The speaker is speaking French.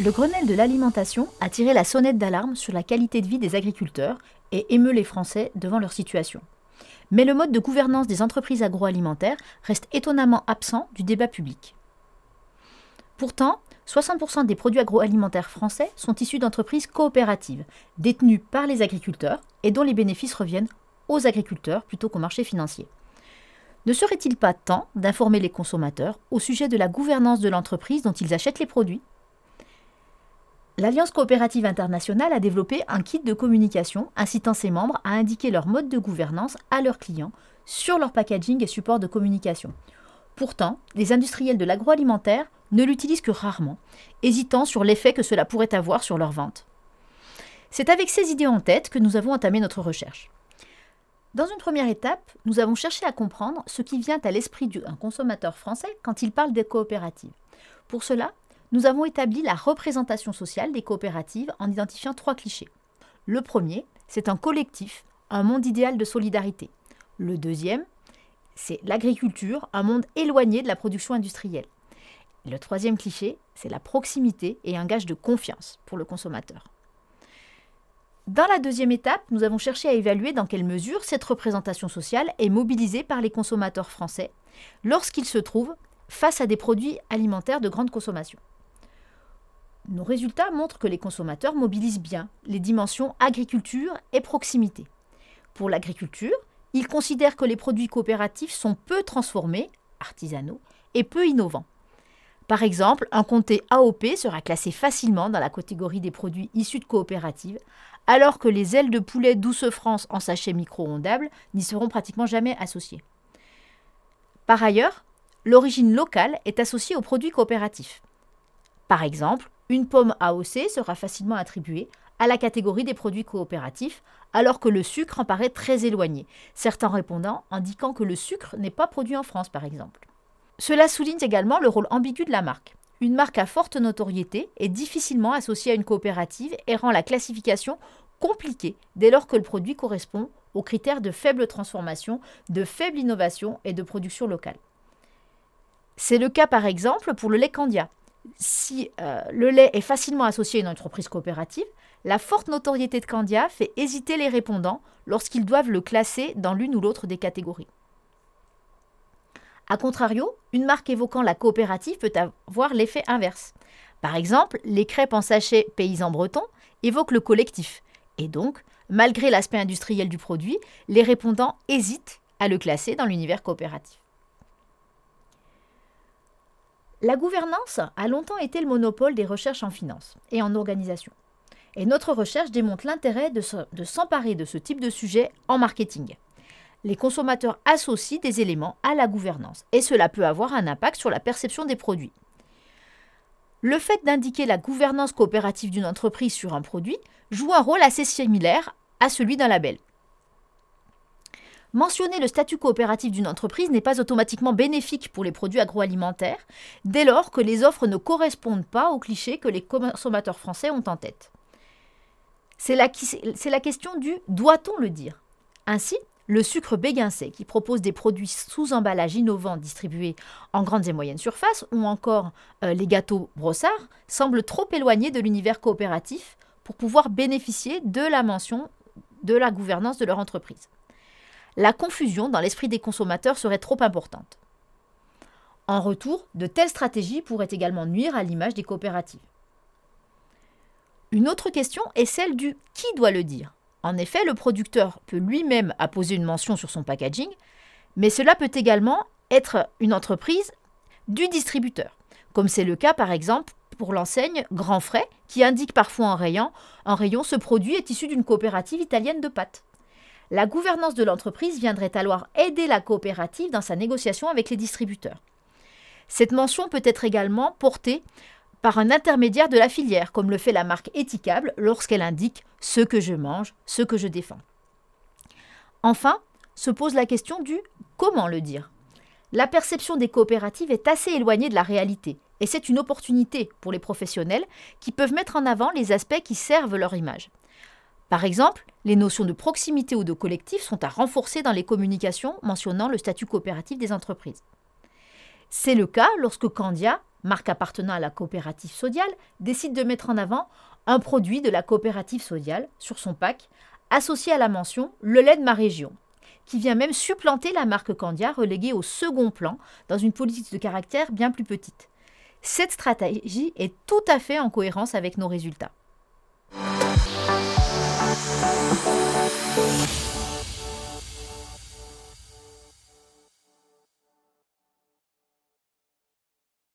Le Grenelle de l'alimentation a tiré la sonnette d'alarme sur la qualité de vie des agriculteurs et émeut les Français devant leur situation. Mais le mode de gouvernance des entreprises agroalimentaires reste étonnamment absent du débat public. Pourtant, 60% des produits agroalimentaires français sont issus d'entreprises coopératives, détenues par les agriculteurs et dont les bénéfices reviennent aux agriculteurs plutôt qu'au marché financier. Ne serait-il pas temps d'informer les consommateurs au sujet de la gouvernance de l'entreprise dont ils achètent les produits? L'Alliance coopérative internationale a développé un kit de communication incitant ses membres à indiquer leur mode de gouvernance à leurs clients sur leur packaging et support de communication. Pourtant, les industriels de l'agroalimentaire ne l'utilisent que rarement, hésitant sur l'effet que cela pourrait avoir sur leurs ventes. C'est avec ces idées en tête que nous avons entamé notre recherche. Dans une première étape, nous avons cherché à comprendre ce qui vient à l'esprit d'un consommateur français quand il parle des coopératives. Pour cela, nous avons établi la représentation sociale des coopératives en identifiant trois clichés. Le premier, c'est un collectif, un monde idéal de solidarité. Le deuxième, c'est l'agriculture, un monde éloigné de la production industrielle. le troisième cliché, c'est la proximité et un gage de confiance pour le consommateur. Dans la deuxième étape, nous avons cherché à évaluer dans quelle mesure cette représentation sociale est mobilisée par les consommateurs français lorsqu'ils se trouvent face à des produits alimentaires de grande consommation. Nos résultats montrent que les consommateurs mobilisent bien les dimensions agriculture et proximité. Pour l'agriculture, ils considèrent que les produits coopératifs sont peu transformés, artisanaux, et peu innovants. Par exemple, un comté AOP sera classé facilement dans la catégorie des produits issus de coopératives, alors que les ailes de poulet douce France en sachet micro-ondables n'y seront pratiquement jamais associées. Par ailleurs, l'origine locale est associée aux produits coopératifs. Par exemple, une pomme AOC sera facilement attribuée à la catégorie des produits coopératifs, alors que le sucre en paraît très éloigné, certains répondants indiquant que le sucre n'est pas produit en France par exemple. Cela souligne également le rôle ambigu de la marque. Une marque à forte notoriété est difficilement associée à une coopérative et rend la classification compliquée dès lors que le produit correspond aux critères de faible transformation, de faible innovation et de production locale. C'est le cas par exemple pour le lait Candia, si euh, le lait est facilement associé à une entreprise coopérative, la forte notoriété de Candia fait hésiter les répondants lorsqu'ils doivent le classer dans l'une ou l'autre des catégories. A contrario, une marque évoquant la coopérative peut avoir l'effet inverse. Par exemple, les crêpes en sachet paysans bretons évoquent le collectif. Et donc, malgré l'aspect industriel du produit, les répondants hésitent à le classer dans l'univers coopératif. La gouvernance a longtemps été le monopole des recherches en finance et en organisation. Et notre recherche démontre l'intérêt de s'emparer de ce type de sujet en marketing. Les consommateurs associent des éléments à la gouvernance et cela peut avoir un impact sur la perception des produits. Le fait d'indiquer la gouvernance coopérative d'une entreprise sur un produit joue un rôle assez similaire à celui d'un label. Mentionner le statut coopératif d'une entreprise n'est pas automatiquement bénéfique pour les produits agroalimentaires, dès lors que les offres ne correspondent pas aux clichés que les consommateurs français ont en tête. C'est la, question du doit-on le dire? Ainsi, le sucre béguincé, qui propose des produits sous emballage innovants distribués en grandes et moyennes surfaces, ou encore euh, les gâteaux brossards, semblent trop éloignés de l'univers coopératif pour pouvoir bénéficier de la mention de la gouvernance de leur entreprise la confusion dans l'esprit des consommateurs serait trop importante. En retour, de telles stratégies pourraient également nuire à l'image des coopératives. Une autre question est celle du qui doit le dire. En effet, le producteur peut lui-même apposer une mention sur son packaging, mais cela peut également être une entreprise du distributeur, comme c'est le cas par exemple pour l'enseigne Grand Frais, qui indique parfois en rayon, en rayon ce produit est issu d'une coopérative italienne de pâtes la gouvernance de l'entreprise viendrait alors aider la coopérative dans sa négociation avec les distributeurs. Cette mention peut être également portée par un intermédiaire de la filière, comme le fait la marque Éthicable lorsqu'elle indique ce que je mange, ce que je défends. Enfin, se pose la question du comment le dire. La perception des coopératives est assez éloignée de la réalité, et c'est une opportunité pour les professionnels qui peuvent mettre en avant les aspects qui servent leur image. Par exemple, les notions de proximité ou de collectif sont à renforcer dans les communications mentionnant le statut coopératif des entreprises. C'est le cas lorsque Candia, marque appartenant à la coopérative sodiale, décide de mettre en avant un produit de la coopérative sodiale sur son pack, associé à la mention Le lait de ma région, qui vient même supplanter la marque Candia reléguée au second plan dans une politique de caractère bien plus petite. Cette stratégie est tout à fait en cohérence avec nos résultats.